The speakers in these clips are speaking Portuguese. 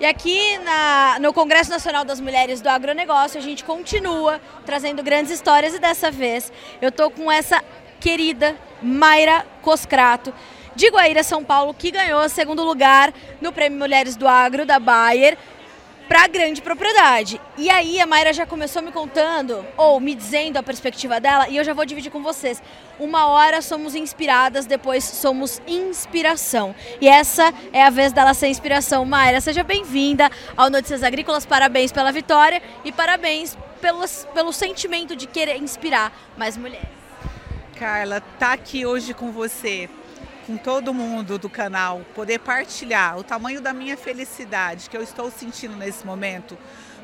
E aqui na, no Congresso Nacional das Mulheres do Agronegócio, a gente continua trazendo grandes histórias e dessa vez eu tô com essa querida Mayra Coscrato, de Guaíra, São Paulo, que ganhou segundo lugar no Prêmio Mulheres do Agro da Bayer para grande propriedade. E aí a Mayra já começou me contando, ou me dizendo a perspectiva dela, e eu já vou dividir com vocês. Uma hora somos inspiradas, depois somos inspiração. E essa é a vez dela ser inspiração. Mayra, seja bem-vinda ao Notícias Agrícolas, parabéns pela vitória e parabéns pelos, pelo sentimento de querer inspirar mais mulheres. Carla, tá aqui hoje com você com todo mundo do canal, poder partilhar o tamanho da minha felicidade que eu estou sentindo nesse momento,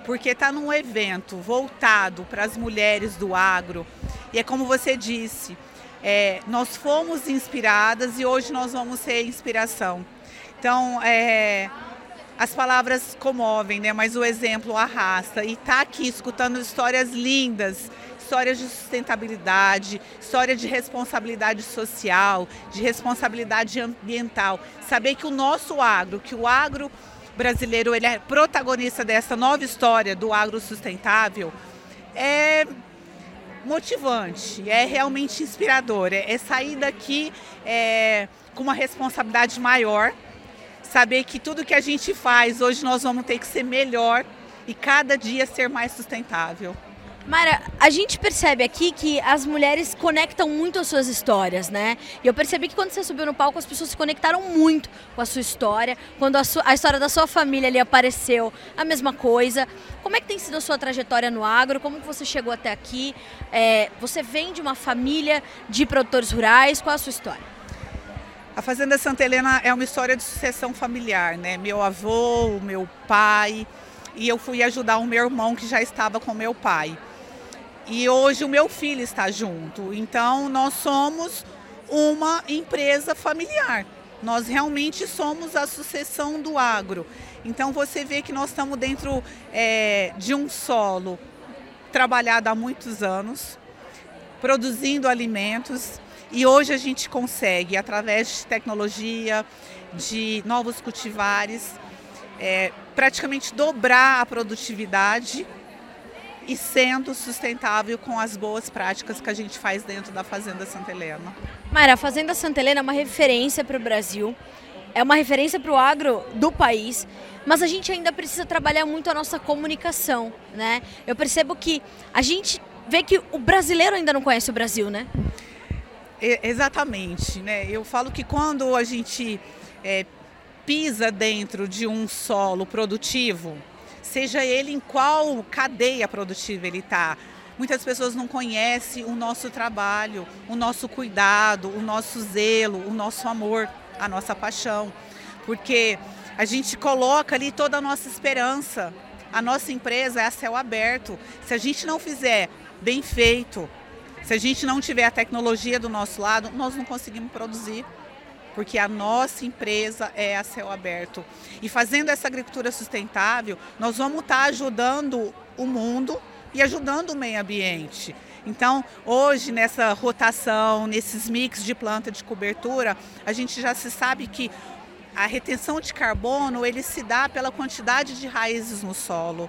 porque está num evento voltado para as mulheres do agro. E é como você disse, é, nós fomos inspiradas e hoje nós vamos ser inspiração. Então, é, as palavras comovem, né? mas o exemplo arrasta. E tá aqui escutando histórias lindas histórias de sustentabilidade, história de responsabilidade social, de responsabilidade ambiental. Saber que o nosso agro, que o agro brasileiro ele é protagonista dessa nova história do agro sustentável, é motivante, é realmente inspirador. É, é sair daqui é, com uma responsabilidade maior, saber que tudo que a gente faz hoje nós vamos ter que ser melhor e cada dia ser mais sustentável. Mara, a gente percebe aqui que as mulheres conectam muito as suas histórias, né? E eu percebi que quando você subiu no palco, as pessoas se conectaram muito com a sua história. Quando a, sua, a história da sua família ali apareceu, a mesma coisa. Como é que tem sido a sua trajetória no agro? Como que você chegou até aqui? É, você vem de uma família de produtores rurais? Qual é a sua história? A Fazenda Santa Helena é uma história de sucessão familiar, né? Meu avô, meu pai, e eu fui ajudar o meu irmão que já estava com meu pai. E hoje o meu filho está junto. Então nós somos uma empresa familiar. Nós realmente somos a sucessão do agro. Então você vê que nós estamos dentro é, de um solo trabalhado há muitos anos, produzindo alimentos. E hoje a gente consegue, através de tecnologia, de novos cultivares, é, praticamente dobrar a produtividade e sendo sustentável com as boas práticas que a gente faz dentro da Fazenda Santa Helena. Mara, a Fazenda Santa Helena é uma referência para o Brasil, é uma referência para o agro do país, mas a gente ainda precisa trabalhar muito a nossa comunicação, né? Eu percebo que a gente vê que o brasileiro ainda não conhece o Brasil, né? Exatamente, né? Eu falo que quando a gente é, pisa dentro de um solo produtivo, seja ele em qual cadeia produtiva ele está. Muitas pessoas não conhecem o nosso trabalho, o nosso cuidado, o nosso zelo, o nosso amor, a nossa paixão. Porque a gente coloca ali toda a nossa esperança. A nossa empresa é a céu aberto. Se a gente não fizer bem feito, se a gente não tiver a tecnologia do nosso lado, nós não conseguimos produzir porque a nossa empresa é a céu aberto. E fazendo essa agricultura sustentável, nós vamos estar ajudando o mundo e ajudando o meio ambiente. Então, hoje, nessa rotação, nesses mix de planta de cobertura, a gente já se sabe que a retenção de carbono ele se dá pela quantidade de raízes no solo.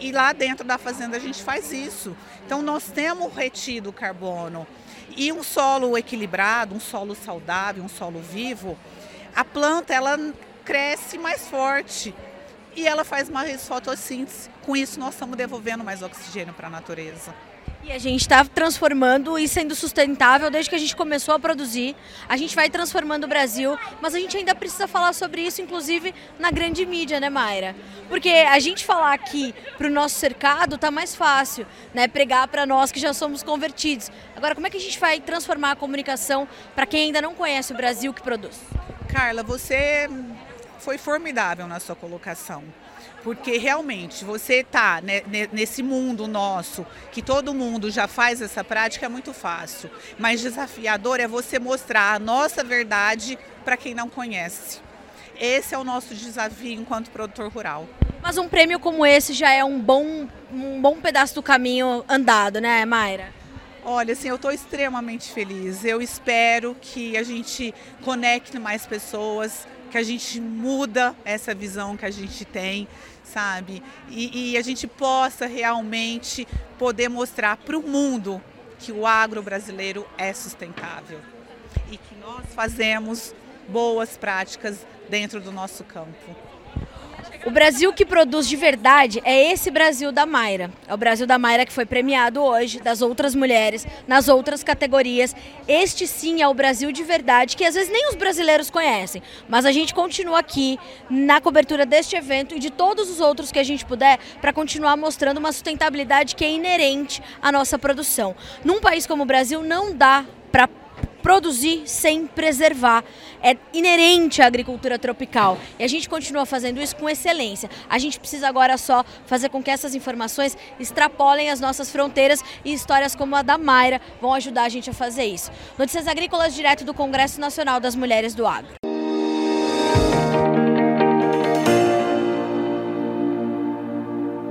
E lá dentro da fazenda a gente faz isso. Então, nós temos retido carbono. E um solo equilibrado, um solo saudável, um solo vivo, a planta ela cresce mais forte e ela faz mais fotossíntese. Com isso, nós estamos devolvendo mais oxigênio para a natureza. E a gente está transformando e sendo sustentável desde que a gente começou a produzir. A gente vai transformando o Brasil, mas a gente ainda precisa falar sobre isso, inclusive na grande mídia, né, Mayra? Porque a gente falar aqui para o nosso cercado tá mais fácil, né? Pregar para nós que já somos convertidos. Agora, como é que a gente vai transformar a comunicação para quem ainda não conhece o Brasil que produz? Carla, você foi formidável na sua colocação. Porque realmente você tá né, nesse mundo nosso, que todo mundo já faz essa prática, é muito fácil. Mas desafiador é você mostrar a nossa verdade para quem não conhece. Esse é o nosso desafio enquanto produtor rural. Mas um prêmio como esse já é um bom, um bom pedaço do caminho andado, né, Mayra? Olha, assim, eu estou extremamente feliz. Eu espero que a gente conecte mais pessoas, que a gente muda essa visão que a gente tem, sabe? E, e a gente possa realmente poder mostrar para o mundo que o agro brasileiro é sustentável e que nós fazemos boas práticas dentro do nosso campo. O Brasil que produz de verdade é esse Brasil da Mayra. É o Brasil da Mayra que foi premiado hoje, das outras mulheres, nas outras categorias. Este sim é o Brasil de verdade, que às vezes nem os brasileiros conhecem. Mas a gente continua aqui na cobertura deste evento e de todos os outros que a gente puder para continuar mostrando uma sustentabilidade que é inerente à nossa produção. Num país como o Brasil, não dá produzir sem preservar. É inerente à agricultura tropical. E a gente continua fazendo isso com excelência. A gente precisa agora só fazer com que essas informações extrapolem as nossas fronteiras e histórias como a da Mayra vão ajudar a gente a fazer isso. Notícias Agrícolas direto do Congresso Nacional das Mulheres do Agro.